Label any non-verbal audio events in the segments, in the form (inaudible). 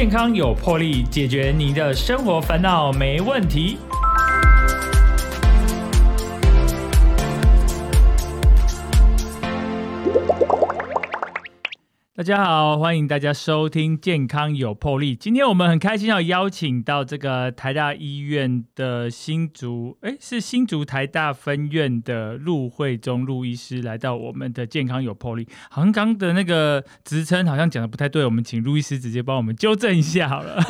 健康有魄力，解决您的生活烦恼没问题。大家好，欢迎大家收听《健康有魄力》。今天我们很开心要邀请到这个台大医院的新竹，哎，是新竹台大分院的陆慧忠陆医师来到我们的《健康有魄力》。好像刚的那个职称好像讲的不太对，我们请陆医师直接帮我们纠正一下好了。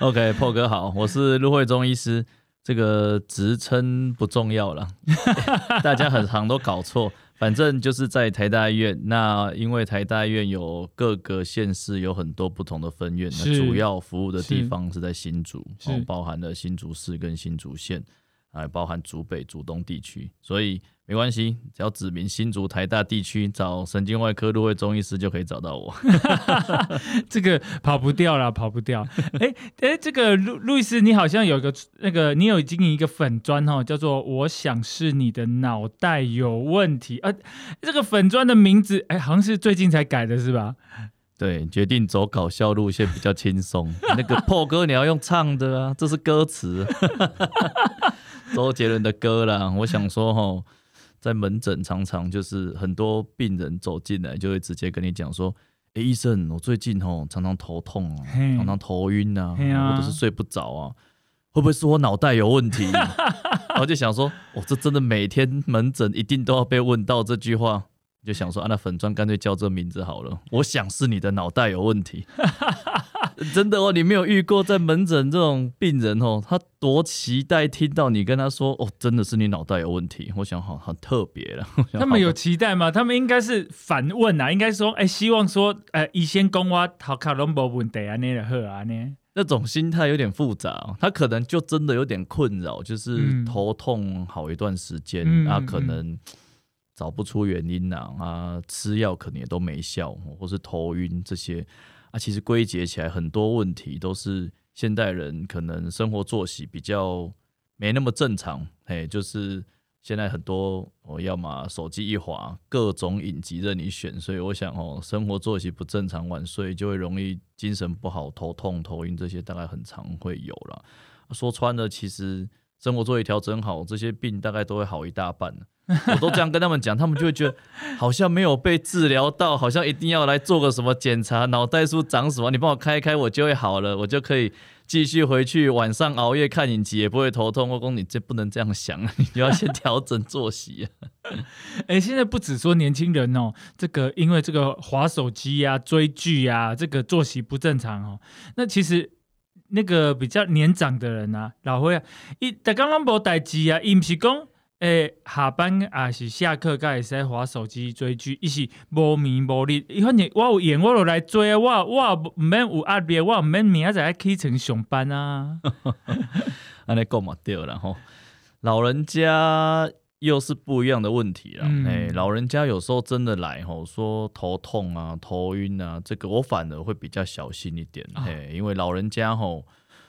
OK，破哥好，我是陆慧忠医师。这个职称不重要了，(laughs) 大家很常都搞错。反正就是在台大医院，那因为台大医院有各个县市有很多不同的分院，那主要服务的地方是在新竹，包含了新竹市跟新竹县，还包含竹北、竹东地区，所以。没关系，只要指明新竹台大地区，找神经外科入会中医师就可以找到我。(laughs) (laughs) 这个跑不掉了，跑不掉。哎哎，这个路路易斯，你好像有个那个，你有经营一个粉砖哈，叫做“我想是你的脑袋有问题”。啊，这个粉砖的名字，哎，好像是最近才改的，是吧？对，决定走搞笑路线比较轻松。那个破歌你要用唱的啊，这是歌词，(laughs) 周杰伦的歌啦。我想说哈。在门诊常常就是很多病人走进来就会直接跟你讲说：“哎，医生，我最近哦常常头痛啊，常常头晕啊，或者是睡不着啊，会不会是我脑袋有问题？” (laughs) 然后就想说：“我，这真的每天门诊一定都要被问到这句话。”就想说：“啊，那粉砖干脆叫这名字好了。”我想是你的脑袋有问题。(laughs) 真的哦，你没有遇过在门诊这种病人哦，他多期待听到你跟他说哦，真的是你脑袋有问题。我想好很特别 (laughs) 了。他们有期待吗？他们应该是反问啊，应该说哎，希望说哎，医生讲我头壳拢无问题啊，那个好啊呢。那种心态有点复杂，他可能就真的有点困扰，就是头痛好一段时间，啊，可能找不出原因呐，啊，吃药可能也都没效，或是头晕这些。啊，其实归结起来，很多问题都是现代人可能生活作息比较没那么正常，嘿，就是现在很多我要么手机一滑，各种影集任你选，所以我想哦，生活作息不正常，晚睡就会容易精神不好、头痛、头晕这些，大概很常会有了。说穿了，其实生活作息调整好，这些病大概都会好一大半。我都这样跟他们讲，他们就会觉得好像没有被治疗到，好像一定要来做个什么检查，脑袋是不是长什么？你帮我开开，我就会好了，我就可以继续回去晚上熬夜看影集，也不会头痛。我公，你这不能这样想，你要先调整作息啊。(laughs) 哎，现在不止说年轻人哦，这个因为这个划手机呀、追剧呀，这个作息不正常哦。那其实那个比较年长的人啊，老会啊，一大刚刚无代志啊，伊唔是讲。诶，下班啊是下课，该会使划手机追剧，伊是无眠无日。伊反正我有闲，我就来追啊。我我毋免有压力，我毋免明仔载起床上班啊。(laughs) 安尼讲嘛对啦吼，老人家又是不一样的问题了。诶，老人家有时候真的来吼，说头痛啊、头晕啊，这个我反而会比较小心一点。嘿，因为老人家吼。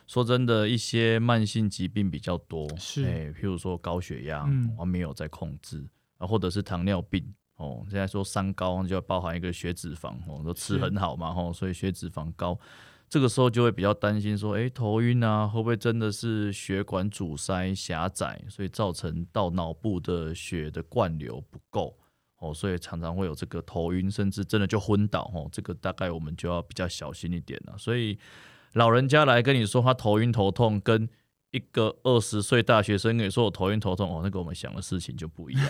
说真的，一些慢性疾病比较多，是，哎，譬如说高血压，我没有在控制啊，或者是糖尿病，哦，现在说三高就要包含一个血脂肪，哦，都吃很好嘛，吼，所以血脂肪高，这个时候就会比较担心说，哎，头晕啊，会不会真的是血管阻塞狭窄，所以造成到脑部的血的灌流不够，哦，所以常常会有这个头晕，甚至真的就昏倒，哦，这个大概我们就要比较小心一点了，所以。老人家来跟你说他头晕头痛，跟一个二十岁大学生跟你说我头晕头痛哦，那个我们想的事情就不一样。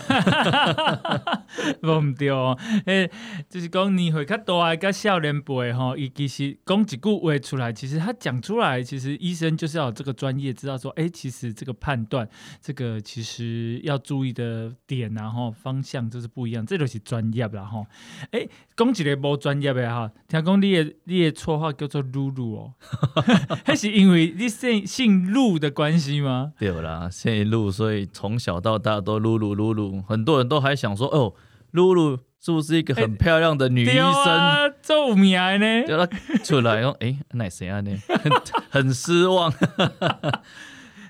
(laughs) 唔对哦，诶，就是讲年岁较大个少年辈吼，伊其实讲一句话出来，其实他讲出来，其实医生就是要有这个专业，知道说，哎，其实这个判断，这个其实要注意的点，然后方向就是不一样，这就是专业啦吼。哎，讲一个无专业的哈，听讲你的你的绰号叫做露露哦，(laughs) (laughs) 还是因为你姓姓陆的关系吗？对啦，一路，所以从小到大都露露露露，很多人都还想说，哦。露露是不是一个很漂亮的女医生？做名呢？叫她出来哦，哎，那谁啊？呢？很失望。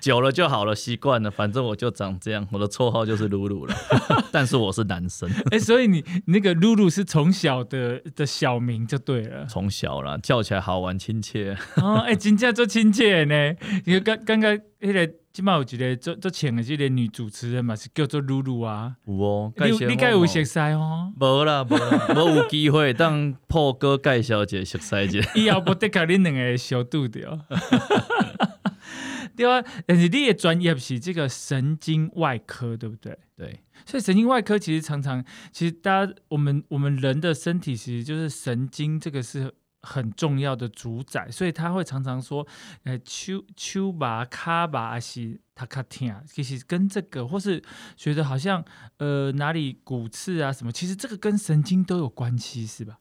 久了就好了，习惯了，反正我就长这样，我的绰号就是露露了。(laughs) 但是我是男生，哎，所以你那个露露是从小的的小名就对了，从小啦，叫起来好玩亲切。哦，哎，真正做亲切呢。你刚刚刚那个，起码有一个做做请的这个女主持人嘛，是叫做露露啊。有哦，你你该有熟悉哦。无啦，无啦，无有机会当破哥介绍一下熟悉一下。(laughs) 以后不得靠恁两个小度掉。(laughs) 对啊，但是你的专业是这个神经外科，对不对？对，所以神经外科其实常常，其实大家我们我们人的身体其实就是神经，这个是很重要的主宰，所以他会常常说，呃，丘丘吧卡巴是他卡听，其实跟这个或是觉得好像呃哪里骨刺啊什么，其实这个跟神经都有关系，是吧？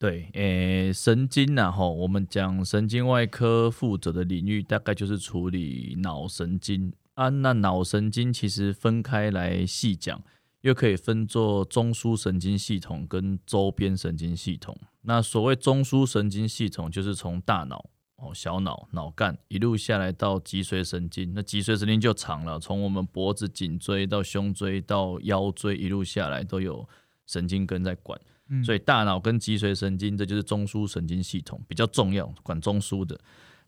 对，诶，神经呐，吼，我们讲神经外科负责的领域，大概就是处理脑神经啊。那脑神经其实分开来细讲，又可以分作中枢神经系统跟周边神经系统。那所谓中枢神经系统，就是从大脑哦，小脑、脑干一路下来到脊髓神经。那脊髓神经就长了，从我们脖子、颈椎到胸椎到腰椎一路下来，都有神经根在管。所以大脑跟脊髓神经，这就是中枢神经系统比较重要，管中枢的。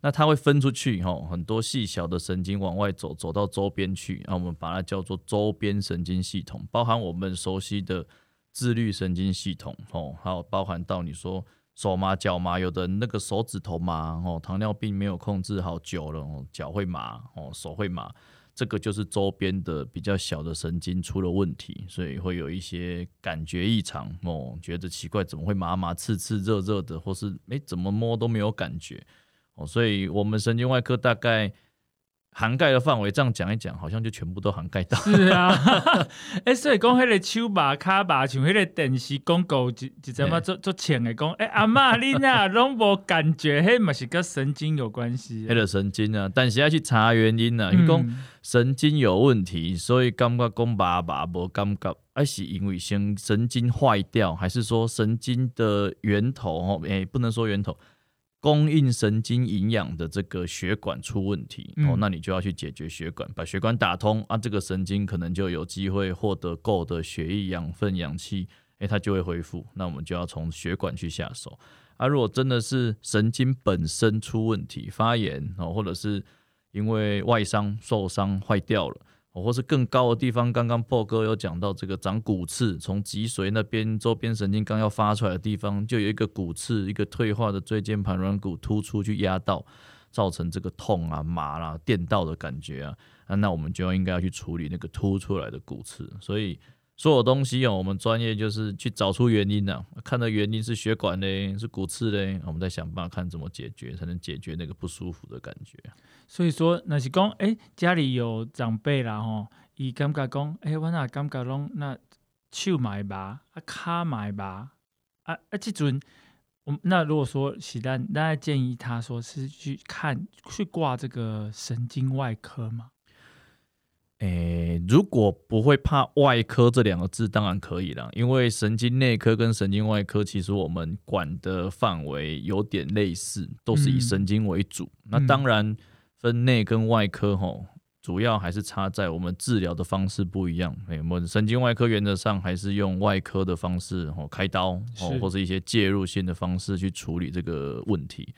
那它会分出去以后，很多细小的神经往外走，走到周边去，那我们把它叫做周边神经系统，包含我们熟悉的自律神经系统哦，还有包含到你说手麻脚麻，有的那个手指头麻哦，糖尿病没有控制好久了哦，脚会麻哦，手会麻。这个就是周边的比较小的神经出了问题，所以会有一些感觉异常哦，觉得奇怪，怎么会麻麻刺刺、热热的，或是诶怎么摸都没有感觉哦，所以我们神经外科大概。涵盖的范围，这样讲一讲，好像就全部都涵盖到。是啊，哎，(laughs) 所以讲迄个手把卡把，像迄个电视广告，一一阵嘛做做浅的讲，哎，阿妈 (laughs) 你呐拢无感觉，迄嘛是跟神经有关系。迄个神经啊，但是要去查原因啊，因讲神经有问题，所以感觉讲爸爸无感觉，还是因为神神经坏掉，还是说神经的源头？哦，哎，不能说源头。供应神经营养的这个血管出问题哦，那你就要去解决血管，把血管打通啊，这个神经可能就有机会获得够的血液、养分、氧气，诶，它就会恢复。那我们就要从血管去下手啊。如果真的是神经本身出问题、发炎哦，或者是因为外伤受伤坏掉了。或是更高的地方，刚刚破哥有讲到这个长骨刺，从脊髓那边周边神经刚要发出来的地方，就有一个骨刺，一个退化的椎间盘软骨突出去压到，造成这个痛啊、麻啦、电到的感觉啊，那我们就应该要去处理那个凸出来的骨刺，所以。所有东西哦，我们专业就是去找出原因的，看到原因是血管嘞，是骨刺嘞，我们再想办法看怎么解决，才能解决那个不舒服的感觉。所以说，那是讲，哎，家里有长辈啦吼，伊感觉讲，哎，我那感觉拢那手买吧，啊，卡买吧，啊啊，即阵，我那如果说喜丹，那建议他说是去看去挂这个神经外科吗？诶，如果不会怕外科这两个字，当然可以了。因为神经内科跟神经外科，其实我们管的范围有点类似，都是以神经为主。那当然分内跟外科吼，主要还是差在我们治疗的方式不一样。诶，我们神经外科原则上还是用外科的方式吼开刀哦，或者一些介入性的方式去处理这个问题。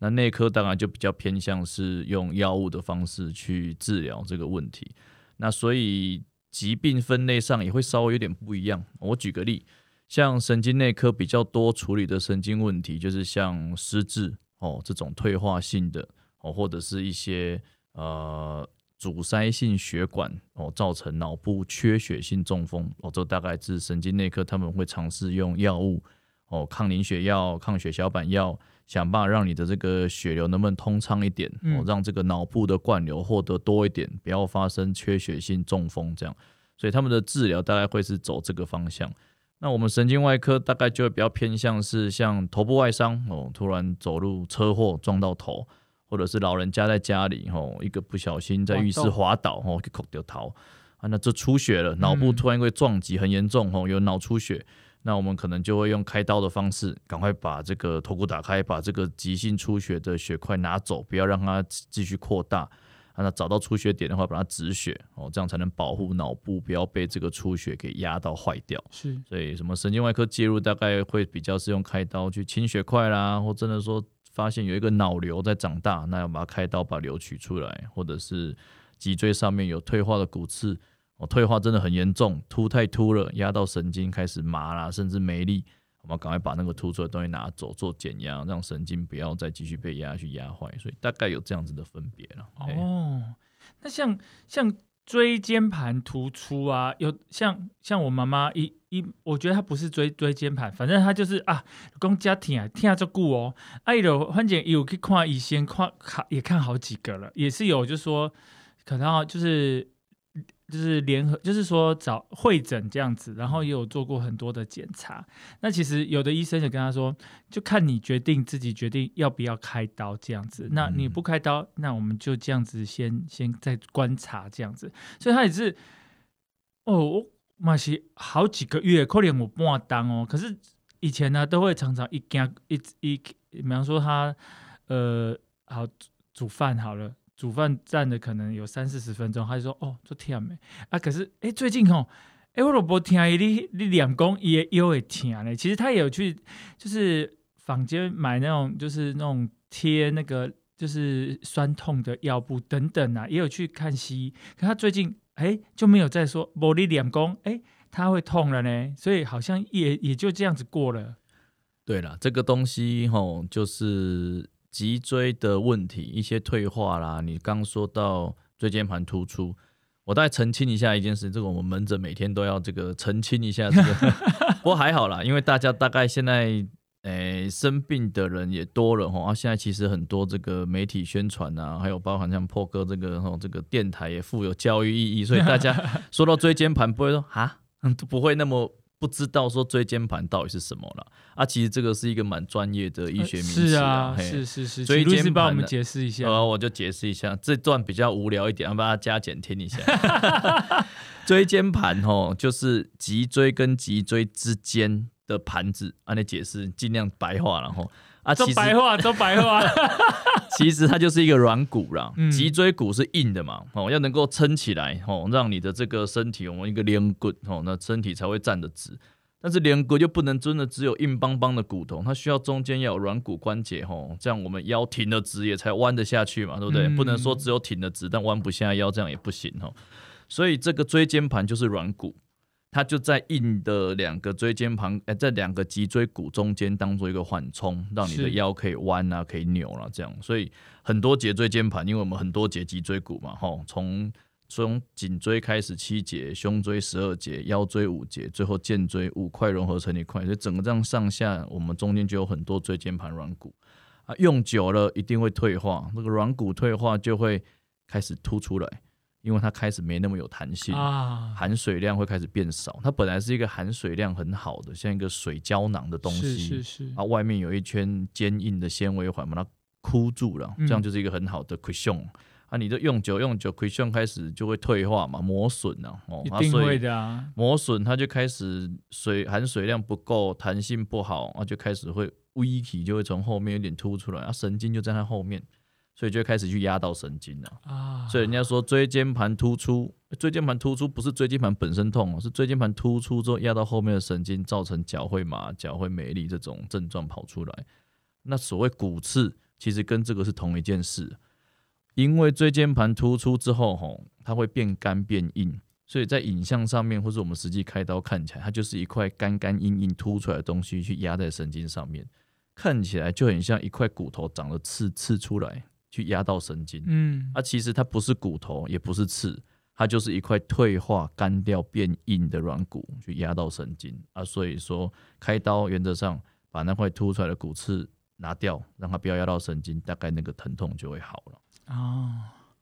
那内科当然就比较偏向是用药物的方式去治疗这个问题。那所以疾病分类上也会稍微有点不一样。我举个例，像神经内科比较多处理的神经问题，就是像失智哦这种退化性的哦，或者是一些呃阻塞性血管哦造成脑部缺血性中风哦，这大概是神经内科他们会尝试用药物哦抗凝血药、抗血小板药。想办法让你的这个血流能不能通畅一点，哦，让这个脑部的灌流获得多一点，不要发生缺血性中风这样。所以他们的治疗大概会是走这个方向。那我们神经外科大概就会比较偏向是像头部外伤哦，突然走路车祸撞到头，或者是老人家在家里吼，一个不小心在浴室滑倒吼，给口掉头啊，那这出血了，脑部突然因为撞击很严重吼，有脑出血。那我们可能就会用开刀的方式，赶快把这个头骨打开，把这个急性出血的血块拿走，不要让它继续扩大。那找到出血点的话，把它止血哦，这样才能保护脑部不要被这个出血给压到坏掉。是，所以什么神经外科介入大概会比较是用开刀去清血块啦，或真的说发现有一个脑瘤在长大，那要把它开刀把瘤取出来，或者是脊椎上面有退化的骨刺，哦，退化真的很严重，凸太凸了，压到神经开始麻啦，甚至没力。我们赶快把那个凸出来的东西拿走，做减压，让神经不要再继续被压去压坏。所以大概有这样子的分别了。哦，那像像椎间盘突出啊，有像像我妈妈一一，我觉得他不是椎椎间盘，反正他就是啊，公家庭啊听下这顾哦，哎有反正有去看医生，看看也看好几个了，也是有就是说可能就是。就是联合，就是说找会诊这样子，然后也有做过很多的检查。那其实有的医生就跟他说，就看你决定自己决定要不要开刀这样子。那你不开刀，那我们就这样子先先再观察这样子。所以他也是，哦，我嘛是好几个月，可能我半当哦。可是以前呢，都会常常一惊一一，比方说他呃，好煮饭好了。煮饭站的可能有三四十分钟，他就说：“哦，做甜没啊？可是哎，最近哦，哎，我老婆听你你两公也也会听嘞。其实他也有去，就是坊间买那种，就是那种贴那个，就是酸痛的药布等等啊，也有去看西医。可他最近哎就没有再说某你两公哎他会痛了呢，所以好像也也就这样子过了。对了，这个东西吼就是。脊椎的问题，一些退化啦。你刚说到椎间盘突出，我大概澄清一下一件事，这个我们门诊每天都要这个澄清一下。这个 (laughs) 不过还好啦，因为大家大概现在诶生病的人也多了哈。啊，现在其实很多这个媒体宣传啊，还有包含像破哥这个哈，这个电台也富有教育意义，所以大家 (laughs) 说到椎间盘不会说啊，都不会那么。不知道说椎间盘到底是什么了啊？其实这个是一个蛮专业的医学名词啊。是是是，椎间盘帮我们解释一下。呃，我就解释一下，这段比较无聊一点，要把它加减听一下。(laughs) 椎间盘吼，就是脊椎跟脊椎之间的盘子，按你解释，尽量白话然后。啊，都白话，(laughs) 都白话。其实它就是一个软骨啦，脊椎骨是硬的嘛，哦，要能够撑起来，哦，让你的这个身体，我们一个连骨，哦，那身体才会站得直。但是连骨就不能真的只有硬邦邦的骨头，它需要中间要有软骨关节，吼，这样我们腰挺得直也才弯得下去嘛，对不对？不能说只有挺得直，但弯不下腰，这样也不行，吼。所以这个椎间盘就是软骨。它就在硬的两个椎间盘，哎，在两个脊椎骨中间当做一个缓冲，让你的腰可以弯啊，可以扭了，这样。所以很多节椎间盘，因为我们很多节脊椎骨嘛，吼，从从颈椎开始七节，胸椎十二节，腰椎五节，最后肩椎五块融合成一块，所以整个这样上下，我们中间就有很多椎间盘软骨啊，用久了一定会退化，那个软骨退化就会开始凸出来。因为它开始没那么有弹性啊，含水量会开始变少。它本来是一个含水量很好的，像一个水胶囊的东西，是是是。啊，外面有一圈坚硬的纤维环把它箍住了，这样就是一个很好的 cushion。啊，你这用久用久，cushion 开始就会退化嘛，磨损了哦。一定会的啊。磨损它就开始水含水量不够，弹性不好啊，就开始会微体就会从后面有点凸出来啊，神经就在它后面。所以就开始去压到神经了啊！所以人家说椎间盘突出，椎间盘突出不是椎间盘本身痛哦，是椎间盘突出之后压到后面的神经，造成脚会麻、脚会没力这种症状跑出来。那所谓骨刺，其实跟这个是同一件事。因为椎间盘突出之后，吼，它会变干变硬，所以在影像上面或是我们实际开刀看起来，它就是一块干干硬硬凸出来的东西去压在神经上面，看起来就很像一块骨头长了刺刺出来。去压到神经，嗯，啊，其实它不是骨头，也不是刺，它就是一块退化、干掉、变硬的软骨去压到神经啊。所以说，开刀原则上把那块凸出来的骨刺拿掉，让它不要压到神经，大概那个疼痛就会好了。哦，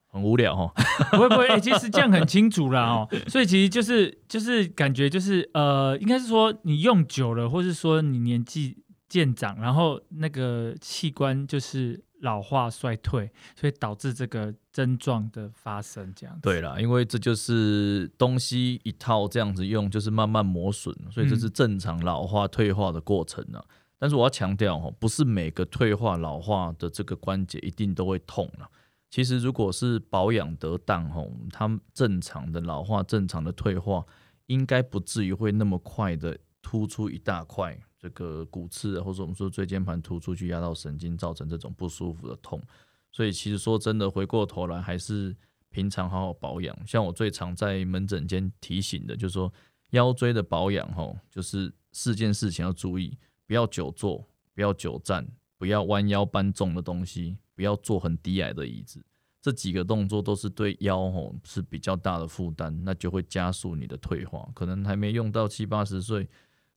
很无聊哦，(laughs) 不会不会，其实这样很清楚了哦。所以其实就是就是感觉就是呃，应该是说你用久了，或是说你年纪渐长，然后那个器官就是。老化衰退，所以导致这个症状的发生，这样对啦，因为这就是东西一套这样子用，就是慢慢磨损，所以这是正常老化退化的过程呢。但是我要强调哦，不是每个退化老化的这个关节一定都会痛了，其实如果是保养得当，吼，它正常的老化、正常的退化，应该不至于会那么快的突出一大块这个骨刺，或者我们说椎间盘突出去压到神经，造成这种不舒服的痛。所以其实说真的，回过头来还是平常好好保养。像我最常在门诊间提醒的，就是说腰椎的保养，吼，就是四件事情要注意：不要久坐，不要久站，不要弯腰搬重的东西。不要坐很低矮的椅子，这几个动作都是对腰吼是比较大的负担，那就会加速你的退化。可能还没用到七八十岁，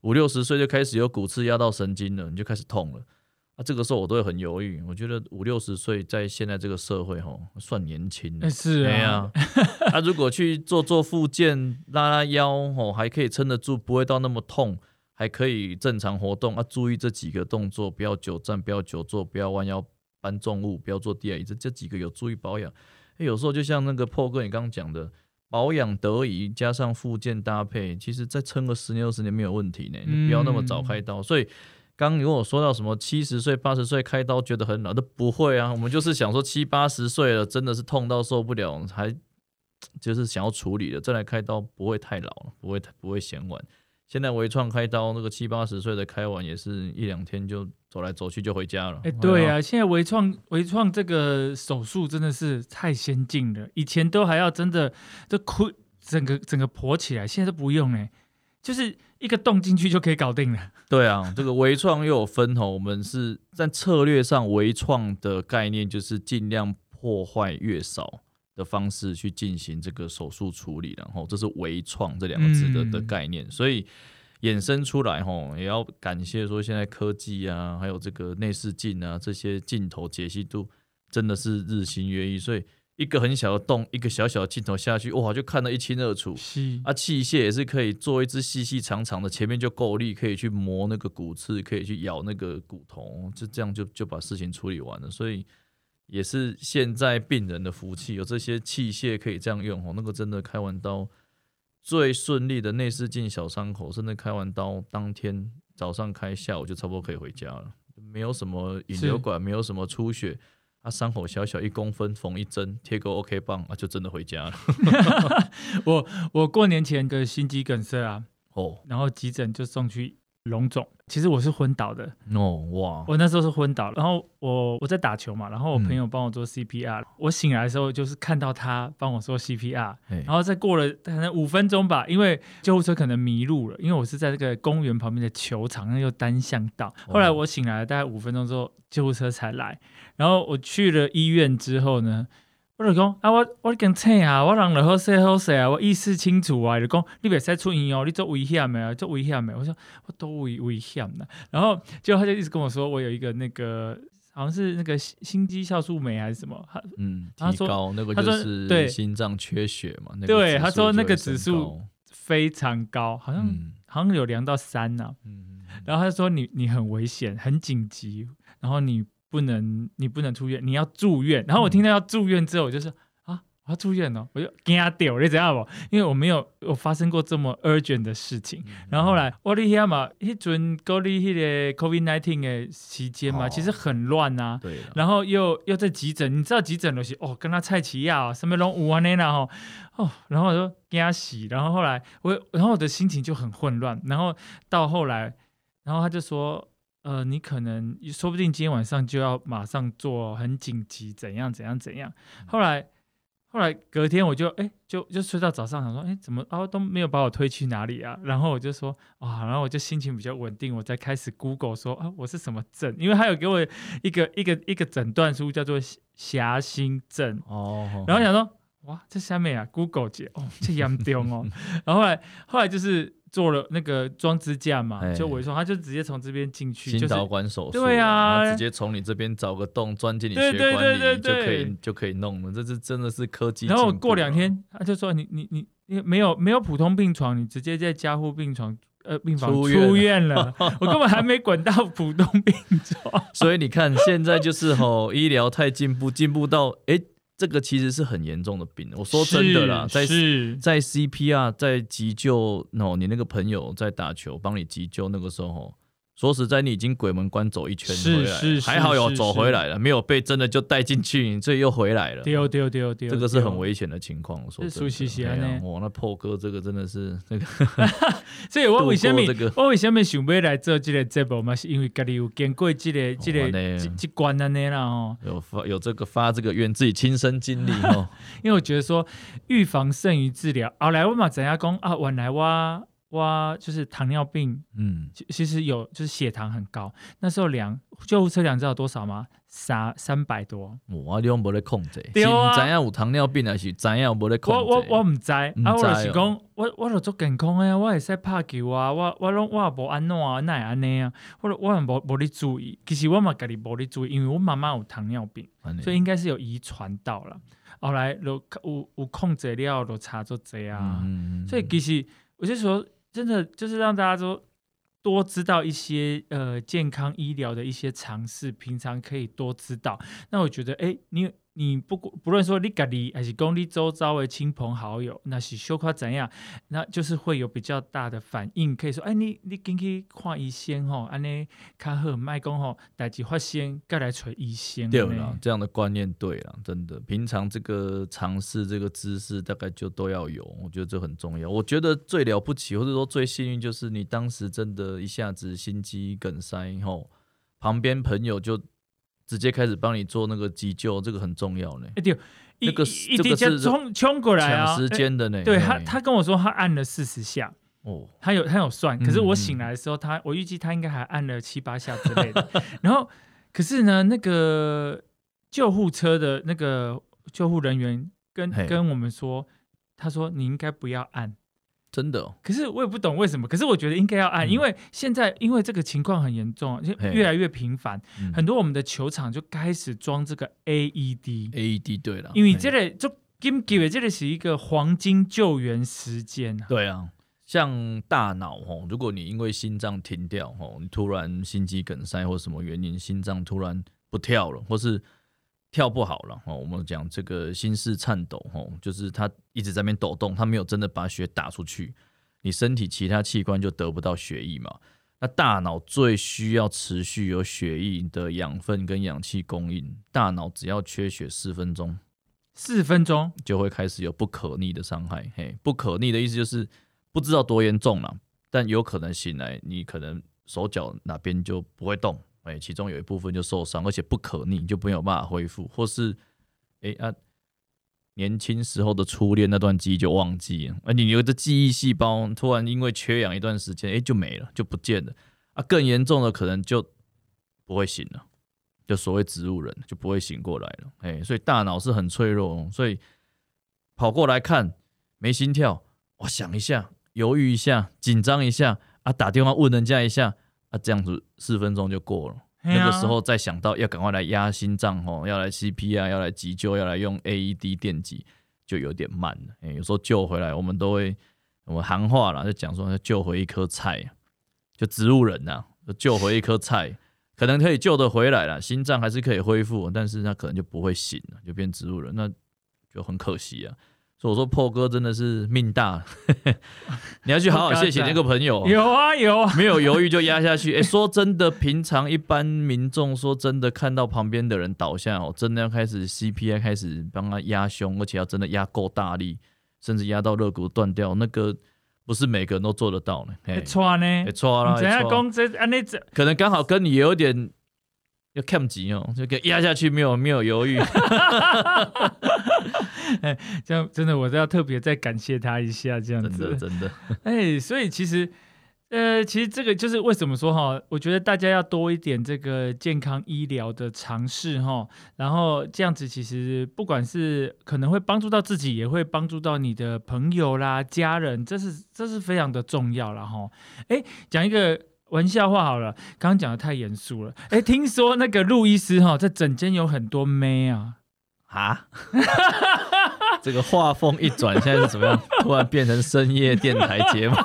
五六十岁就开始有骨刺压到神经了，你就开始痛了。啊，这个时候我都会很犹豫。我觉得五六十岁在现在这个社会吼算年轻，是啊。他 (laughs) 如果去做做复健、拉拉腰吼，还可以撑得住，不会到那么痛，还可以正常活动。啊，注意这几个动作，不要久站，不要久坐，不要弯腰。搬重物，不要坐第二椅子，这几个有助于保养。有时候就像那个破哥你刚刚讲的，保养得宜，加上附件搭配，其实再撑个十年二十年没有问题呢。你不要那么早开刀。所以刚如果说到什么七十岁八十岁开刀觉得很老，都不会啊。我们就是想说七八十岁了，真的是痛到受不了，还就是想要处理的，再来开刀不会太老，不会不会嫌晚。现在微创开刀，那个七八十岁的开完也是一两天就走来走去就回家了。哎，对啊，现在微创微创这个手术真的是太先进了，以前都还要真的这哭整个整个婆起来，现在都不用哎，就是一个洞进去就可以搞定了。对啊，这个微创又有分哦，我们是在策略上微创的概念就是尽量破坏越少。的方式去进行这个手术处理，然后这是微创这两个字的的概念，所以衍生出来吼，也要感谢说现在科技啊，还有这个内视镜啊，这些镜头解析度真的是日新月异，所以一个很小的洞，一个小小的镜头下去，哇，就看得一清二楚。啊，器械也是可以做一只细细长长的，前面就够力，可以去磨那个骨刺，可以去咬那个骨头，就这样就就把事情处理完了，所以。也是现在病人的福气，有这些器械可以这样用哦。那个真的开完刀最顺利的内视镜小伤口，甚至开完刀当天早上开，下午就差不多可以回家了，没有什么引流管，没有什么出血，啊，伤口小小一公分，缝一针，贴个 OK 棒啊，就真的回家了。(laughs) 我我过年前个心肌梗塞啊，哦，然后急诊就送去。龙总，其实我是昏倒的。哦哇！我那时候是昏倒，然后我我在打球嘛，然后我朋友帮我做 CPR。我醒来的时候就是看到他帮我做 CPR，然后再过了可能五分钟吧，因为救护车可能迷路了，因为我是在这个公园旁边的球场，那又单向道。后来我醒来了，大概五分钟之后救护车才来，然后我去了医院之后呢。我就讲啊，我我跟醒啊，我人就好势好势啊，我意识清楚啊，就讲你别使出院哦，你做危险的啊，做危险的。我说我都危危险的，然后结果他就一直跟我说，我有一个那个好像是那个心肌酵素酶还是什么，他嗯，他说那个就是对。心脏缺血嘛，那对，他说那个指数非常高，好像好像有量到三啊，嗯，然后他说你你很危险，很紧急，然后你。不能，你不能出院，你要住院。然后我听到要住院之后，我就说啊，我要住院哦，我就惊掉，你知道不？因为我没有有发生过这么 urgent 的事情。然后后来我哩遐嘛，迄阵隔离迄个 COVID nineteen 的期间嘛，其实很乱啊。对。然后又又在急诊，你知道急诊都是哦，跟他蔡奇亚什么拢有安尼啦吼哦，然后我就惊死。然后后来我，然后我的心情就很混乱。然后到后来，然后他就说。呃，你可能说不定今天晚上就要马上做，很紧急，怎样怎样怎样。后来，后来隔天我就哎，就就睡到早上，想说哎，怎么啊都没有把我推去哪里啊？然后我就说啊，然后我就心情比较稳定，我再开始 Google 说啊，我是什么症？因为他有给我一个一个一个诊断书，叫做狭心症哦。然后想说哇，这下面啊，Google 姐哦，这严重哦。(laughs) 然后后来后来就是。做了那个装支架嘛，就微创，他就直接从这边进去，心导管手术，对啊，直接从你这边找个洞钻进你血管里就可以就可以弄了，这是真的是科技。然后过两天他就说你你你你没有没有普通病床，你直接在加护病床呃病房出院了，(laughs) 我根本还没滚到普通病床。所以你看现在就是吼医疗太进步，进步到哎。这个其实是很严重的病。我说真的啦，在在 CPR 在急救，哦，你那个朋友在打球帮你急救，那个时候说实在，你已经鬼门关走一圈回来，是是还好有走回来了，没有被真的就带进去，(laughs) 这又回来了。丢丢丢丢，这个是很危险的情况，说真的是熟悉起来哎呀呢哇，那破哥这个真的是那个 (laughs) 所以我为什么我为什么想要来做这个节目嘛？是因为家里有经过这个这个这这关安尼啦哦。有发有这个发这个愿自己亲身经历哦，(laughs) 因为我觉得说预防胜于治疗。后来我嘛怎样讲啊？原来我我就是糖尿病，嗯，其其实有就是血糖很高，那时候量救护车量知道多少吗？三三百多。我你用无咧控制，对啊是知影有糖尿病还是知影无咧控制？我我我唔知，啊，我就是讲，我我就做健康诶，我会使拍球啊，我我拢我也无安怎啊，那会安尼啊，我就我也无无咧注意。其实我嘛家己无咧注意，因为我妈妈有糖尿病，所以应该是有遗传到了。后来就有有控制了，就差做这啊。嗯所以其实我就说，真的就是让大家都多知道一些呃健康医疗的一些常识，平常可以多知道。那我觉得，哎，你你不不论说你家里还是公你周遭的亲朋好友，那是修夸怎样，那就是会有比较大的反应，可以说，哎，你你进去看医生吼，安尼较好，卖讲吼，代志发生，该来找医生。对了，这样的观念对了，真的，平常这个尝试这个知识大概就都要有，我觉得这很重要。我觉得最了不起或者说最幸运，就是你当时真的一下子心肌梗塞后，旁边朋友就直接开始帮你做那个急救，这个很重要呢。哎对，一那个一直接这个是冲冲过来啊，抢时哎间的呢。对他，他跟我说他按了四十下，哦，他有他有算，可是我醒来的时候，他我预计他应该还按了七八下之类的。(laughs) 然后，可是呢，那个救护车的那个救护人员跟跟我们说，他说你应该不要按。真的、哦，可是我也不懂为什么，可是我觉得应该要按，嗯。因为现在因为这个情况很严重，就越来越频繁，嗯。很多我们的球场就开始装这个 AED，AED 对了，因为这个就 give 这个是一个黄金救援时间啊。对啊，像大脑哦，如果你因为心脏停掉哦，你突然心肌梗塞或什么原因，心脏突然不跳了，或是跳不好了哦，我们讲这个心室颤抖哦，就是它一直在那边抖动，它没有真的把血打出去，你身体其他器官就得不到血液嘛。那大脑最需要持续有血液的养分跟氧气供应，大脑只要缺血四分钟，四分钟，就会开始有不可逆的伤害。嘿，不可逆的意思就是不知道多严重了，但有可能醒来，你可能手脚哪边就不会动，哎，其中有一部分就受伤，而且不可逆，就没有办法恢复，或是哎啊，年轻时候的初恋那段记忆就忘记了，啊，你有的记忆细胞突然因为缺氧一段时间，哎，就没了，就不见了。啊，更严重的可能就不会醒了。就所谓植物人就不会醒过来了，哎，所以大脑是很脆弱哦，所以跑过来看没心跳，我想一下，犹豫一下，紧张一下啊，打电话问人家一下啊，这样子四分钟就过了。啊那个时候再想到要赶快来压心脏哦，要来 CPR，要来急救，要来用 AED 电击，就有点慢了。哎，有时候救回来，我们都会我们行话啦，就讲说要救回一颗菜，就植物人呐、就救回一颗菜。可能可以救得回来了，心脏还是可以恢复，但是那可能就不会醒了，就变植物人，那就很可惜啊。所以我说破哥真的是命大，(laughs) 你要去好好谢谢那个朋友，有啊有啊，没有犹豫就压下去。哎、说真的，平常一般民众说真的看到旁边的人倒下哦，真的要开始 CPI 开始帮他压胸，而且要真的压够大力，甚至压到肋骨断掉，那个不是每个人都做得到呢。错呢会，错啦，怎样会错讲这安尼这可能刚好跟你有点要看急哦，就给压下去，没有没有犹豫。(laughs) (laughs) 这样真的，我都要特别再感谢他一下，这样真的子。真的，(laughs) 哎，所以其实。呃，其实这个就是为什么说哈，我觉得大家要多一点这个健康医疗的尝试哈，然后这样子其实不管是可能会帮助到自己，也会帮助到你的朋友啦、家人，这是这是非常的重要了哈。哎，讲一个玩笑话好了，刚刚讲的太严肃了。哎，听说那个路易斯哈在整间有很多妹啊，啊，(laughs) 这个画风一转，现在是怎么样？突然变成深夜电台节目？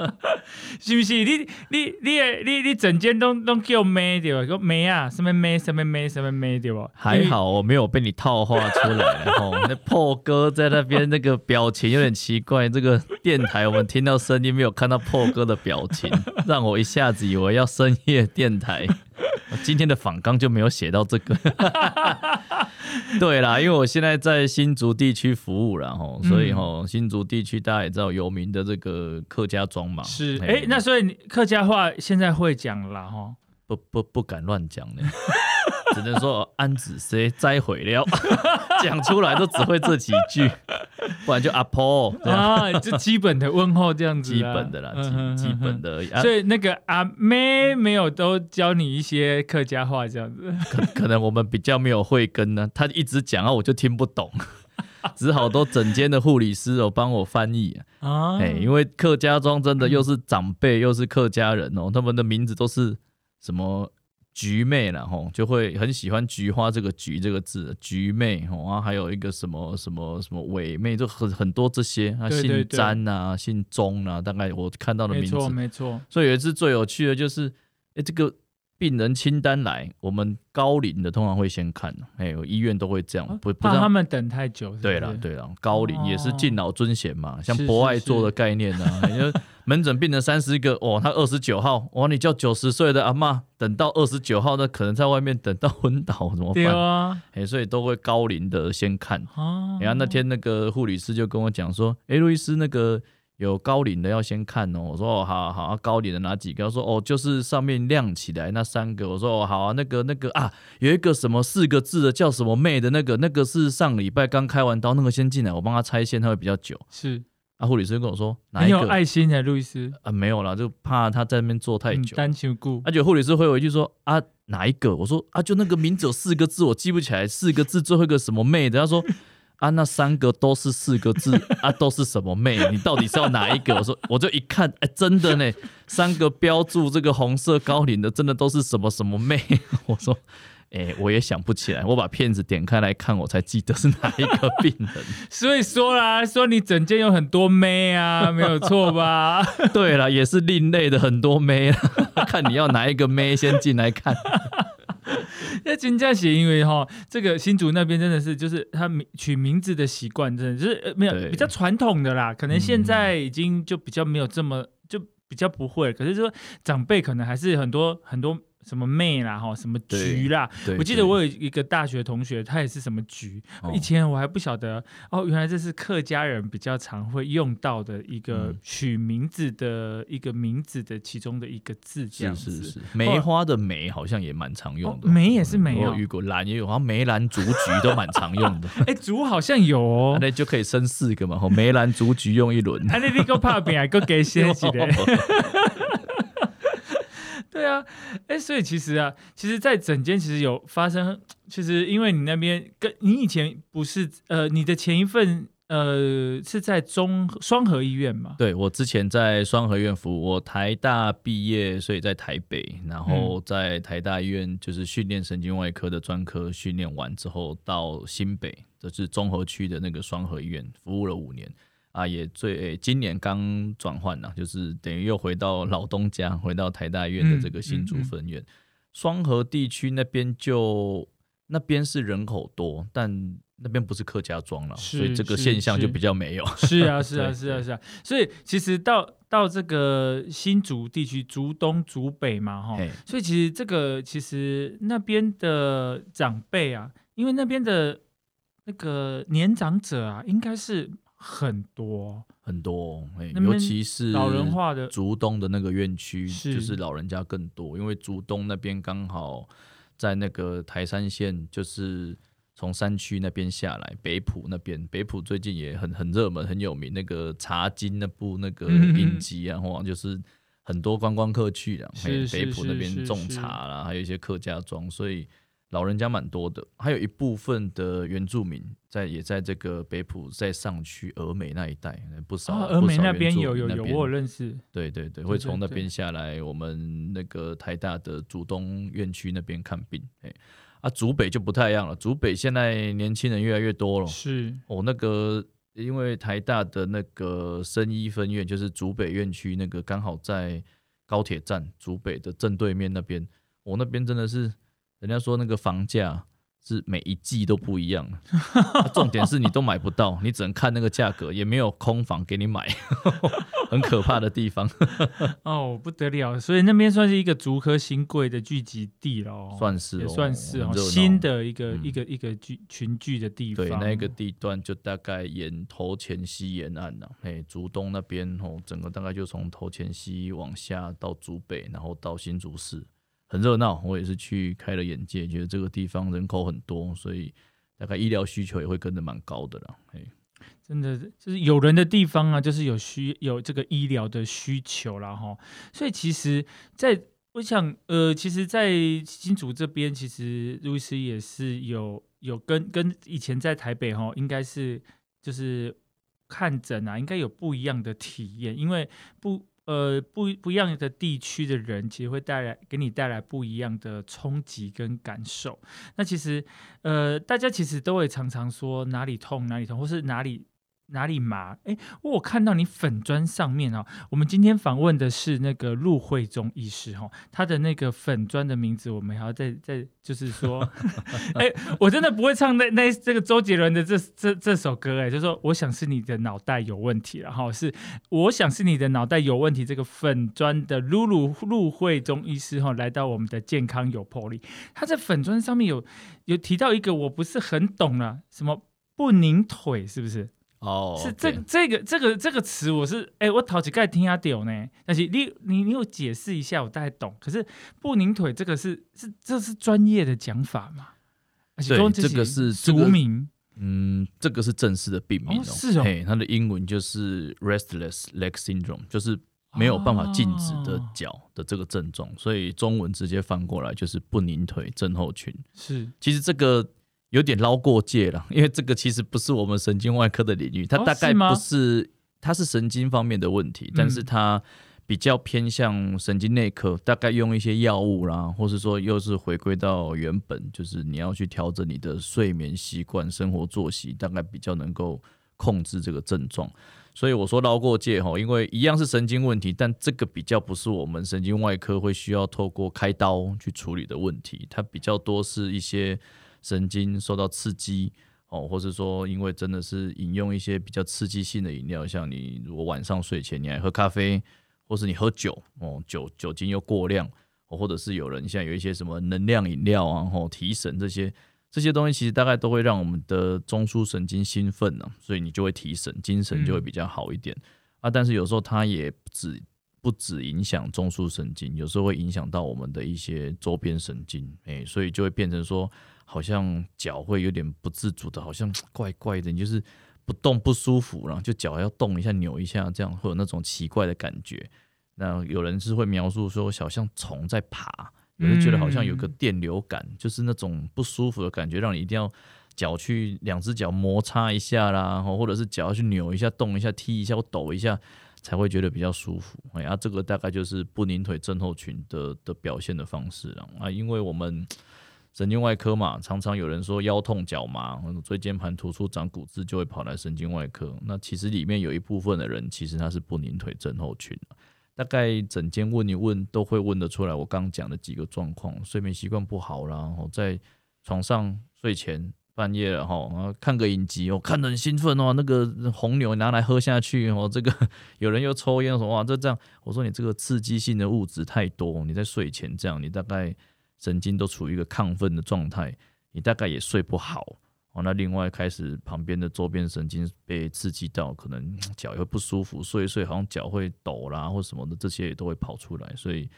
(laughs) 是不是？你你你你你整间都都叫妹对吧？叫妹啊，什么妹什么妹什么妹对吧？还好我没有被你套话出来哦。(laughs) 那破哥在那边那个表情有点奇怪。这个电台我们听到声音，没有看到破哥的表情，让我一下子以为要深夜电台。今天的访纲就没有写到这个。(laughs) 对啦，因为我现在在新竹地区服务然后，所以吼新竹地区大家也知道有名的这个客家庄嘛。是，哎，那所以你客家话现在会讲了哈？不不不敢乱讲呢。(laughs) 只能说安子谁栽毁了，(laughs) 讲出来都只会这几句，(laughs) 不然就阿婆啊，就基本的问候这样子，基本的啦，基基本的而已。所以那个阿妹没有都教你一些客家话这样子，可可能我们比较没有慧根呢，他一直讲啊，我就听不懂，(laughs) 只好都整间的护理师哦帮我翻译啊，哎，因为客家庄真的又是长辈又是客家人哦，他们的名字都是什么？菊妹了吼就会很喜欢菊花这个菊这个字，菊妹吼啊，还有一个什么什么什么伟妹，就很很多这些啊，姓詹啊，姓钟啊，大概我看到的名字，没错没错。所以有一次最有趣的就是，哎，这个。病人清单来，我们高龄的通常会先看，哎，医院都会这样，不怕他们等太久。对了，对了，高龄也是敬老尊贤嘛，像博爱做的概念呢。(laughs) 因为门诊病人三十个，哦，他二十九号，哇，你叫九十岁的阿妈等到二十九号，那可能在外面等到昏倒 (laughs) 怎么办？对啊，哎，所以都会高龄的先看。然后那天那个护理师就跟我讲说，哎，路易斯那个。有高龄的要先看哦，我说哦好好，高龄的哪几个？他说哦就是上面亮起来那三个。我说哦好啊，那个那个啊，有一个什么四个字的叫什么妹的那个，那个是上礼拜刚开完刀，那个先进来，我帮他拆线，他会比较久。是，啊护理师跟我说，哪有爱心的路易斯啊没有啦，就怕他在那边坐太久。单求顾，而且护理师回我一句说啊哪一个？我说啊就那个名字有四个字，我记不起来，四个字最后一个什么妹的？他说。啊，那三个都是四个字啊，都是什么妹？你到底是要哪一个？我说，我就一看，哎，真的呢，三个标注这个红色高领的，真的都是什么什么妹？(laughs) 我说，哎，我也想不起来，我把片子点开来看，我才记得是哪一个病人。(laughs) 所以说啦，说你整间有很多妹啊，没有错吧？(laughs) 对了，也是另类的很多妹，看你要哪一个妹先进来看。(laughs) 那金价写，因为哈，这个新竹那边真的是，就是他名取名字的习惯，真的就是没有比较传统的啦。可能现在已经就比较没有这么，就比较不会。可是说长辈可能还是很多很多。什么妹啦哈，什么菊啦？我记得我有一个大学同学，他也是什么菊。以前我还不晓得哦，原来这是客家人比较常会用到的一个取名字的一个名字的其中的一个字，这样子。是是是，梅花的梅好像也蛮常用的。梅也是梅哦，遇过兰也有，好像梅兰竹菊都蛮常用的。(laughs) 哎，竹好像有哦，(laughs) 那就可以生四个嘛。梅兰竹菊用一轮。那你个怕别个给先起的。对啊，哎，所以其实啊，其实，在整间其实有发生，(tsk) 其实因为你那边跟你以前不是，呃，你的前一份呃是在中双河医院嘛？对，我之前在双河医院服务，我台大毕业，所以在台北，然后在台大医院就是训练神经外科的专科，训练完之后到新北，就是中和区的那个双河医院服务了五年。啊，也最今年刚转换了，就是等于又回到老东家，回到台大院的这个新竹分院。双河地区那边就那边是人口多，但那边不是客家庄了，所以这个现象就比较没有。是啊，(laughs) 是啊，是啊，是啊。所以其实到到这个新竹地区，竹东、竹北嘛，哈，所以其实这个其实那边的长辈啊，因为那边的那个年长者啊，应该是。很多。很多，哎，尤其是老人化的竹东的那个院区，就是老人家更多，因为竹东那边刚好在那个台山县，就是从山区那边下来，北浦那边，北浦最近也很很热门，很有名，那个茶金那部那个影集啊，或就是很多观光客去的，还有北浦那边种茶啦，还有一些客家庄，所以。老人家蛮多的，还有一部分的原住民在也在这个北浦在上区峨眉那一带不少，峨眉那边有有有我有认识，对对对，会从那边下来我们那个台大的竹东院区那边看病，哎。啊竹北就不太一样了，竹北现在年轻人越来越多了，是。哦那个因为台大的那个生医分院就是竹北院区那个，刚好在高铁站竹北的正对面那边，我那边真的是，人家说那个房价。是每一季都不一样，重点是你都买不到，你只能看那个价格，也没有空房给你买，(laughs) 很可怕的地方。(laughs) 哦，不得了，所以那边算是一个竹科新贵的聚集地喽，算是，也算是哦，新的一个一个一个聚群聚的地方。对，那个地段就大概沿头前溪沿岸呐，哎，竹东那边哦，整个大概就从头前溪往下到竹北，然后到新竹市。很热闹，我也是去开了眼界，觉得这个地方人口很多，所以大概医疗需求也会跟着蛮高的啦。嘿，真的就是有人的地方啊，就是有需有这个医疗的需求了哈。所以其实，在我想，呃，其实，在新竹这边，其实路易斯也是有有跟跟以前在台北哈，应该是就是看诊啊，应该有不一样的体验，因为不。呃，不不一样的地区的人，其实会带来给你带来不一样的冲击跟感受。那其实，呃，大家其实都会常常说哪里痛哪里痛，或是哪里。哪里麻？哎，我看到你粉砖上面哦，我们今天访问的是那个陆慧中医师哈，他的那个粉砖的名字，我们还要再再就是说，(laughs) 哎，我真的不会唱那那这个周杰伦的这这这首歌哎，就说我想是你的脑袋有问题然后是我想是你的脑袋有问题，这个粉砖的露露陆慧中医师哈，来到我们的健康有魄力，他在粉砖上面有有提到一个我不是很懂了，什么不拧腿是不是？哦，是这这个这个这个词，我是哎，我头几盖听下屌呢，但是你你你有解释一下，我大概懂。可是不拧腿这个是是这是专业的讲法嘛？对，这个是俗名，嗯，这个是正式的病名哦，是哦，它的英文就是 restless leg syndrome，就是没有办法静止的脚的这个症状，所以中文直接翻过来就是不拧腿症候群。是，其实这个。有点捞过界了，(laughs) 因为这个其实不是我们神经外科的领域，它大概不是，它是神经方面的问题，但是它比较偏向神经内科，大概用一些药物啦，或是说又是回归到原本，就是你要去调整你的睡眠习惯、生活作息，大概比较能够控制这个症状。所以我说捞过界哈，因为一样是神经问题，但这个比较不是我们神经外科会需要透过开刀去处理的问题，它比较多是一些。神经受到刺激哦，或者说因为真的是饮用一些比较刺激性的饮料，像你如果晚上睡前你还喝咖啡，或是你喝酒哦，酒酒精又过量，或者是有人现在有一些什么能量饮料啊，或提神这些这些东西，其实大概都会让我们的中枢神经兴奋呢，所以你就会提神，精神就会比较好一点啊。但是有时候它也只不只影响中枢神经，有时候会影响到我们的一些周边神经，哎，所以就会变成说。好像脚会有点不自主的，好像 (tsk) 怪怪的，你就是不动不舒服，然后就脚要动一下、扭一下，这样会有那种奇怪的感觉。那有人是会描述说，小像虫在爬，有人觉得好像有个电流感，就是那种不舒服的感觉，让你一定要脚去两只脚摩擦一下啦，或者是脚要去扭一下、动一下、踢一下或抖一下，才会觉得比较舒服。哎呀，这个大概就是不拧腿症候群的的表现的方式了。啊，因为我们。神经外科嘛，常常有人说腰痛、脚麻、椎间盘突出、长骨质，就会跑来神经外科。那其实里面有一部分的人，其实他是不拧腿症候群。大概整间问一问，都会问得出来。我刚讲的几个状况：睡眠习惯不好啦，然后在床上睡前半夜了哈，然后看个影集，我看得很兴奋哦，那个红牛拿来喝下去哦，这个 (laughs) 有人又抽烟什么哇，这这样，我说你这个刺激性的物质太多，你在睡前这样，你大概。神经都处于一个亢奋的状态，你大概也睡不好哦。那另外开始旁边的周边神经被刺激到，可能脚也会不舒服，睡一睡好像脚会抖啦或什么的，这些也都会跑出来。所以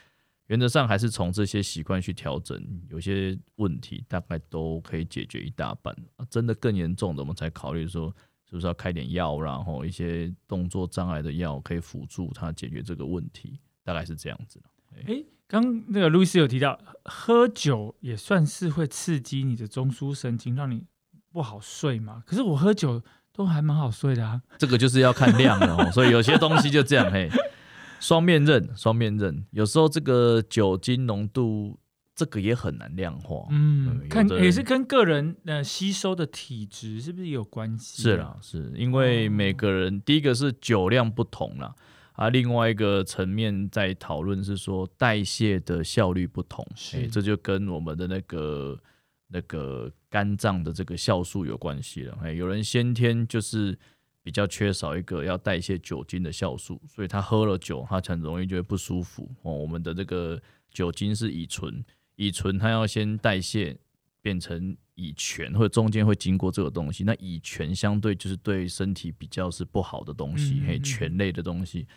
原则上还是从这些习惯去调整，有些问题大概都可以解决一大半。真的更严重的，我们才考虑说是不是要开点药，然后一些动作障碍的药可以辅助他解决这个问题，大概是这样子诶。刚那个路易斯有提到，喝酒也算是会刺激你的中枢神经，让你不好睡嘛。可是我喝酒都还蛮好睡的啊。这个就是要看量的哦，(laughs) 所以有些东西就这样嘿，双面刃，双面刃。有时候这个酒精浓度这个也很难量化。嗯，看也是跟个人呃吸收的体质是不是有关系？是啦，是因为每个人第一个是酒量不同啦。啊，另外一个层面在讨论是说代谢的效率不同，哎，这就跟我们的那个那个肝脏的这个酵素有关系了。哎，有人先天就是比较缺少一个要代谢酒精的酵素，所以他喝了酒，他很容易就会不舒服。哦，我们的这个酒精是乙醇，乙醇它要先代谢变成。乙醛或者中间会经过这个东西，那乙醛相对就是对身体比较是不好的东西，嘿，醛类的东西。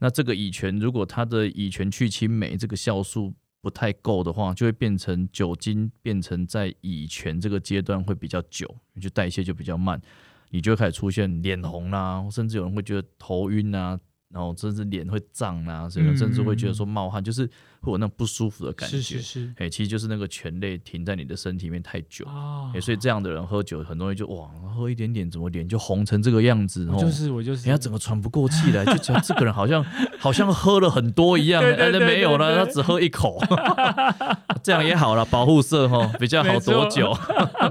那这个乙醛如果它的乙醛去氢酶这个酵素不太够的话，就会变成酒精变成在乙醛这个阶段会比较久，就代谢就比较慢，你就会开始出现脸红啦，甚至有人会觉得头晕啊。然后甚至脸会胀啊，甚至甚至会觉得说冒汗，就是会有那种不舒服的感觉。是是是，哎，其实就是那个醛类停在你的身体里面太久，哎，所以这样的人喝酒很容易就哇，喝一点点怎么脸就红成这个样子？就是我就是，人家整个喘不过气来，就觉得这个人好像 (laughs) 好像喝了很多一样，哎，没有了，他只喝一口，(laughs) 这样也好了，保护色哈比较好躲酒。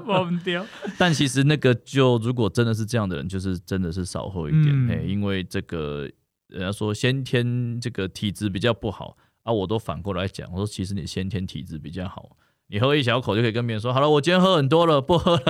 (laughs) 但其实那个就如果真的是这样的人，就是真的是少喝一点，哎，因为这个。人家说先天这个体质比较不好啊，我都反过来讲，我说其实你先天体质比较好，你喝一小口就可以跟别人说，好了，我今天喝很多了，不喝了，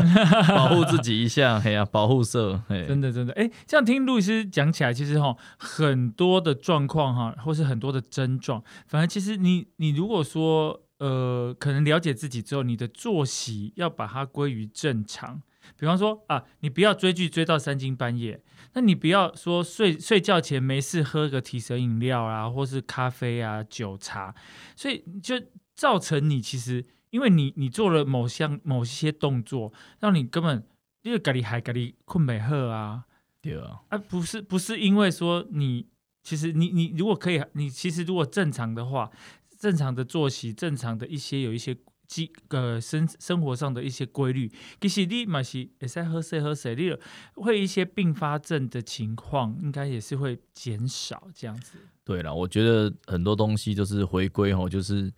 保护自己一下，哎呀，保护色，嘿真的 (laughs) 真的，哎，这样听路易斯讲起来，其实哈很多的状况哈，或是很多的症状，反正其实你你如果说呃，可能了解自己之后，你的作息要把它归于正常。比方说啊，你不要追剧追到三更半夜，那你不要说睡睡觉前没事喝个提神饮料啊，或是咖啡啊、酒茶，所以就造成你其实因为你你做了某项某些动作，让你根本因为咖喱还咖喱困美喝啊，对啊，啊不是不是因为说你其实你你如果可以，你其实如果正常的话，正常的作息，正常的一些有一些。基呃生生活上的一些规律，其实你嘛是也在喝水喝水，你会一些并发症的情况，应该也是会减少这样子。对了，我觉得很多东西就是回归哦，就是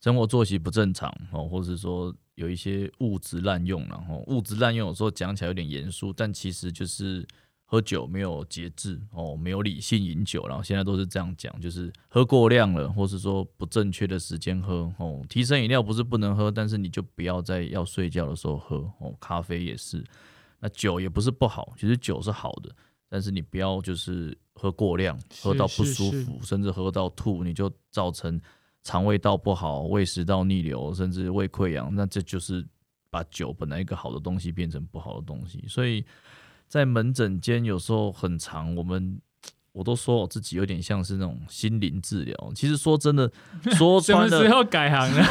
生活作息不正常哦，或者说有一些物质滥用，然后物质滥用有时候讲起来有点严肃，但其实就是。喝酒没有节制哦，没有理性饮酒，然后现在都是这样讲，就是喝过量了，或是说不正确的时间喝哦。提神饮料不是不能喝，但是你就不要在要睡觉的时候喝哦。咖啡也是，那酒也不是不好，其实酒是好的，但是你不要就是喝过量，喝到不舒服，甚至喝到吐，你就造成肠胃道不好、胃食道逆流，甚至胃溃疡，那这就是把酒本来一个好的东西变成不好的东西，所以。在门诊间有时候很长，我们 (tsk) 我都说我自己有点像是那种心灵治疗。其实说真的，(laughs) 说穿的时候改行了，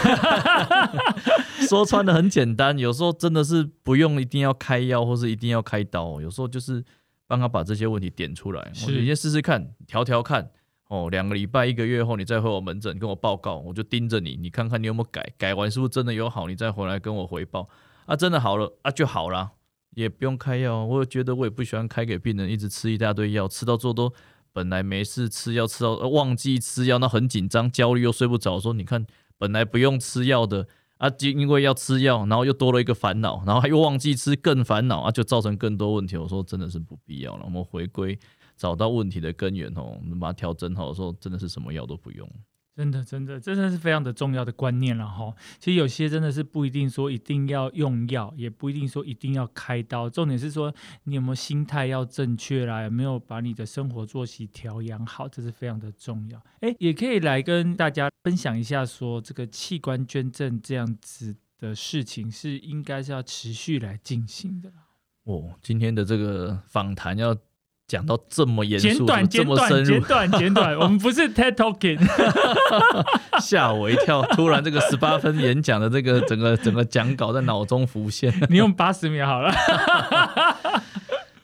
(laughs) 说穿的很简单。有时候真的是不用一定要开药，或是一定要开刀。有时候就是帮他把这些问题点出来，我先试试看，调调看。哦，两个礼拜、一个月后，你再回我门诊跟我报告，我就盯着你，你看看你有没有改，改完是不是真的有好，你再回来跟我回报。啊，真的好了啊，就好了。也不用开药，我觉得我也不喜欢开给病人一直吃一大堆药，吃到最后都本来没事吃药吃到忘记吃药，那很紧张焦虑又睡不着。说你看本来不用吃药的啊，就因为要吃药，然后又多了一个烦恼，然后还又忘记吃更烦恼啊，就造成更多问题。我说真的是不必要了，我们回归找到问题的根源哦，我们把它调整好，说真的是什么药都不用。真的，真的，真的是非常的重要的观念了哈。其实有些真的是不一定说一定要用药，也不一定说一定要开刀。重点是说你有没有心态要正确啦，有没有把你的生活作息调养好，这是非常的重要。哎，也可以来跟大家分享一下，说这个器官捐赠这样子的事情是应该是要持续来进行的哦，今天的这个访谈要。讲到这么严肃，这么深入，简短 (laughs) 简短，我们不是 TED Talking，(laughs) 吓我一跳！突然这个十八分演讲的这个 (laughs) 整个整个讲稿在脑中浮现，你用八十秒好了。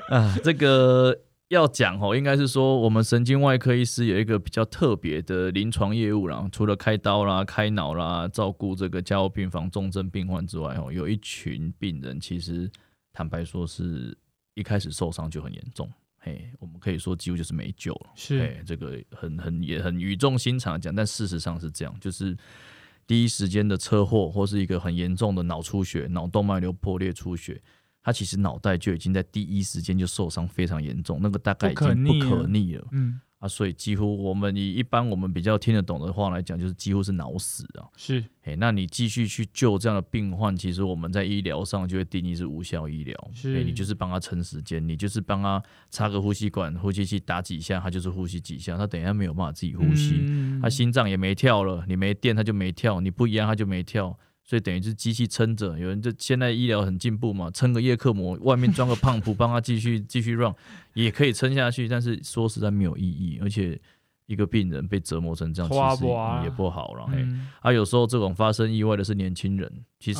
啊，这个要讲哦，应该是说我们神经外科医师有一个比较特别的临床业务啦，除了开刀啦、开脑啦、照顾这个加护病房重症病患之外，哦，有一群病人其实坦白说是一开始受伤就很严重。嘿，我们可以说几乎就是没救了。是，这个很很也很语重心长讲，但事实上是这样，就是第一时间的车祸或是一个很严重的脑出血、脑动脉瘤破裂出血，他其实脑袋就已经在第一时间就受伤非常严重，那个大概已经不可逆了。嗯。啊，所以几乎我们以一般我们比较听得懂的话来讲，就是几乎是脑死啊。是，哎，那你继续去救这样的病患，其实我们在医疗上就会定义是无效医疗。是，你就是帮他撑时间，你就是帮他插个呼吸管、呼吸器打几下，他就是呼吸几下，他等一下没有办法自己呼吸，他心脏也没跳了，你没电他就没跳，你不一样他就没跳。所以等于是机器撑着，有人就现在医疗很进步嘛，撑个叶克膜，外面装个胖脯，(laughs) 帮他继续继续 run，也可以撑下去。但是说实在没有意义，而且一个病人被折磨成这样，其实也不好了。啊，有时候这种发生意外的是年轻人，其实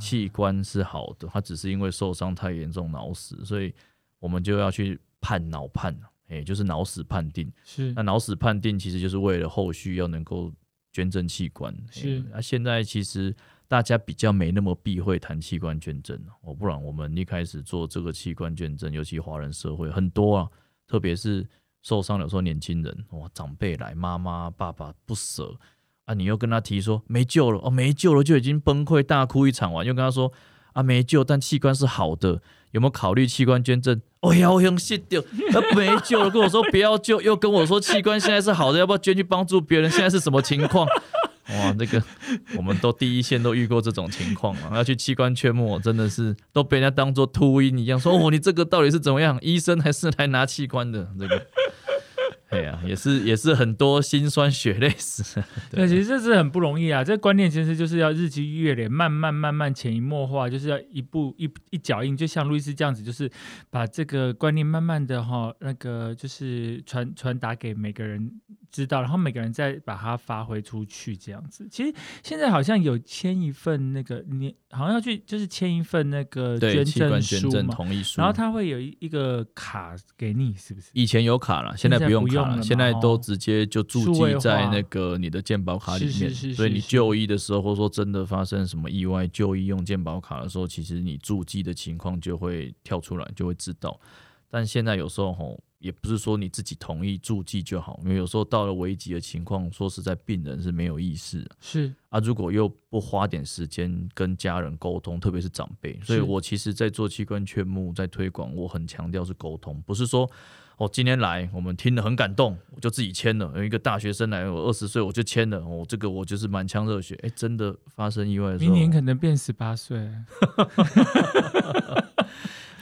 器官是好的，他只是因为受伤太严重脑死，所以我们就要去判脑判，哎，就是脑死判定。是，那脑死判定其实就是为了后续要能够捐赠器官。是，那现在其实。大家比较没那么避讳谈器官捐赠哦，不然我们一开始做这个器官捐赠，尤其华人社会很多啊，特别是受伤的时候年轻人哇，长辈来，妈妈爸爸不舍啊，你又跟他提说没救了哦，没救了就已经崩溃大哭一场完，又跟他说啊没救，但器官是好的，有没有考虑器官捐赠？哦要，用谢掉，他没救了，跟我说不要救，又跟我说器官现在是好的，要不要捐去帮助别人？现在是什么情况？哇，那个 (laughs) 我们都第一线都遇过这种情况啊，要去器官缺末，真的是都被人家当做秃鹰一样，说哦，你这个到底是怎么样？医生还是来拿器官的？这个，哎呀，也是也是很多心酸血泪史。(laughs) 对，其实这是很不容易啊，这观念其实就是要日积月累，慢慢慢慢潜移默化，就是要一步一一脚印，就像路易斯这样子，就是把这个观念慢慢的哈，那个就是传传达给每个人。知道，然后每个人再把它发挥出去，这样子。其实现在好像有签一份那个，你好像要去就是签一份那个捐赠书嘛，同意书。然后他会有一一个卡给你，是不是？以前有卡了，现在不用卡了，现在都直接就注记在那个你的健保卡里面。所以你就医的时候，或者说真的发生什么意外，就医用健保卡的时候，其实你注记的情况就会跳出来，就会知道。但现在有时候吼。也不是说你自己同意注记就好，因为有时候到了危急的情况，说实在，病人是没有意识。是啊，如果又不花点时间跟家人沟通，特别是长辈，所以我其实，在做器官劝募，在推广，我很强调是沟通，不是说哦，今天来我们听了很感动，我就自己签了。有一个大学生来，我二十岁我就签了，哦，这个我就是满腔热血。哎，真的发生意外的时候，明年可能变十八岁。(laughs)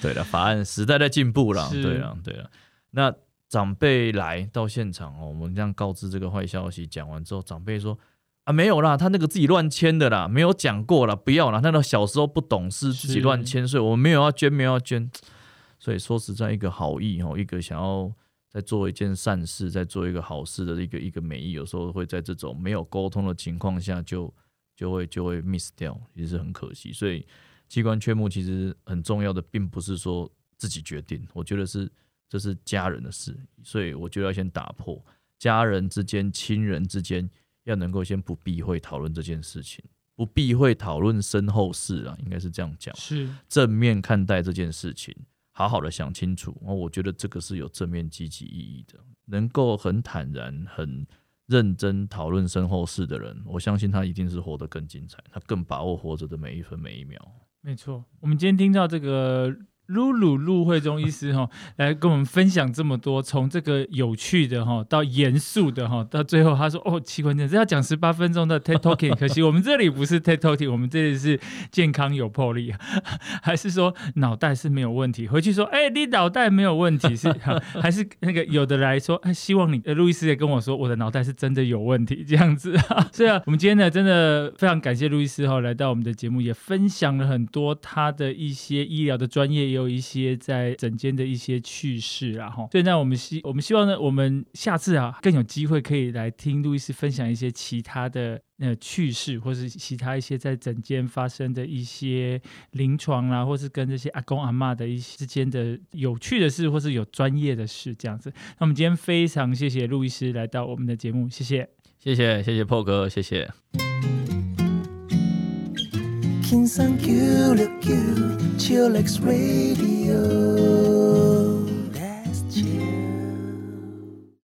对了，法案时代在进步了，对了，对啊。那长辈来到现场哦，我们这样告知这个坏消息，讲完之后，长辈说啊，没有啦，他那个自己乱签的啦，没有讲过啦，不要啦，那个小时候不懂事，自己乱签，所以我们没有要捐，没有要捐。所以说实在，一个好意哦，一个想要在做一件善事，在做一个好事的一个一个美意，有时候会在这种没有沟通的情况下，就就会就会 miss 掉，也是很可惜。所以器官缺目其实很重要的，并不是说自己决定，我觉得是。这是家人的事，所以我就要先打破家人之间、亲人之间要能够先不避讳讨论这件事情，不避讳讨论身后事啊，应该是这样讲，是正面看待这件事情，好好的想清楚。哦，我觉得这个是有正面积极意义的，能够很坦然、很认真讨论身后事的人，我相信他一定是活得更精彩，他更把握活着的每一分每一秒。没错，我们今天听到这个。露露陆慧中医师哈来跟我们分享这么多，从这个有趣的哈到严肃的哈，到最后他说哦，器官检这要讲十八分钟的 TED Talking，可惜我们这里不是 TED Talking，我们这里是健康有魄力，还是说脑袋是没有问题？回去说哎，你脑袋没有问题是 (laughs) 还是那个有的来说，哎希望你呃路易斯也跟我说我的脑袋是真的有问题这样子啊。(laughs) 是啊，我们今天呢真的非常感谢路易斯哈来到我们的节目，也分享了很多他的一些医疗的专业。有一些在诊间的一些趣事，然后，所以呢，我们希我们希望呢，我们下次啊，更有机会可以来听路易斯分享一些其他的呃趣事，或是其他一些在诊间发生的一些临床啦，或是跟这些阿公阿妈的一些之间的有趣的事，或是有专业的事这样子。那我们今天非常谢谢路易斯来到我们的节目，谢谢，谢谢，谢谢破哥，谢谢。kin san Q, Q, Chillax Radio.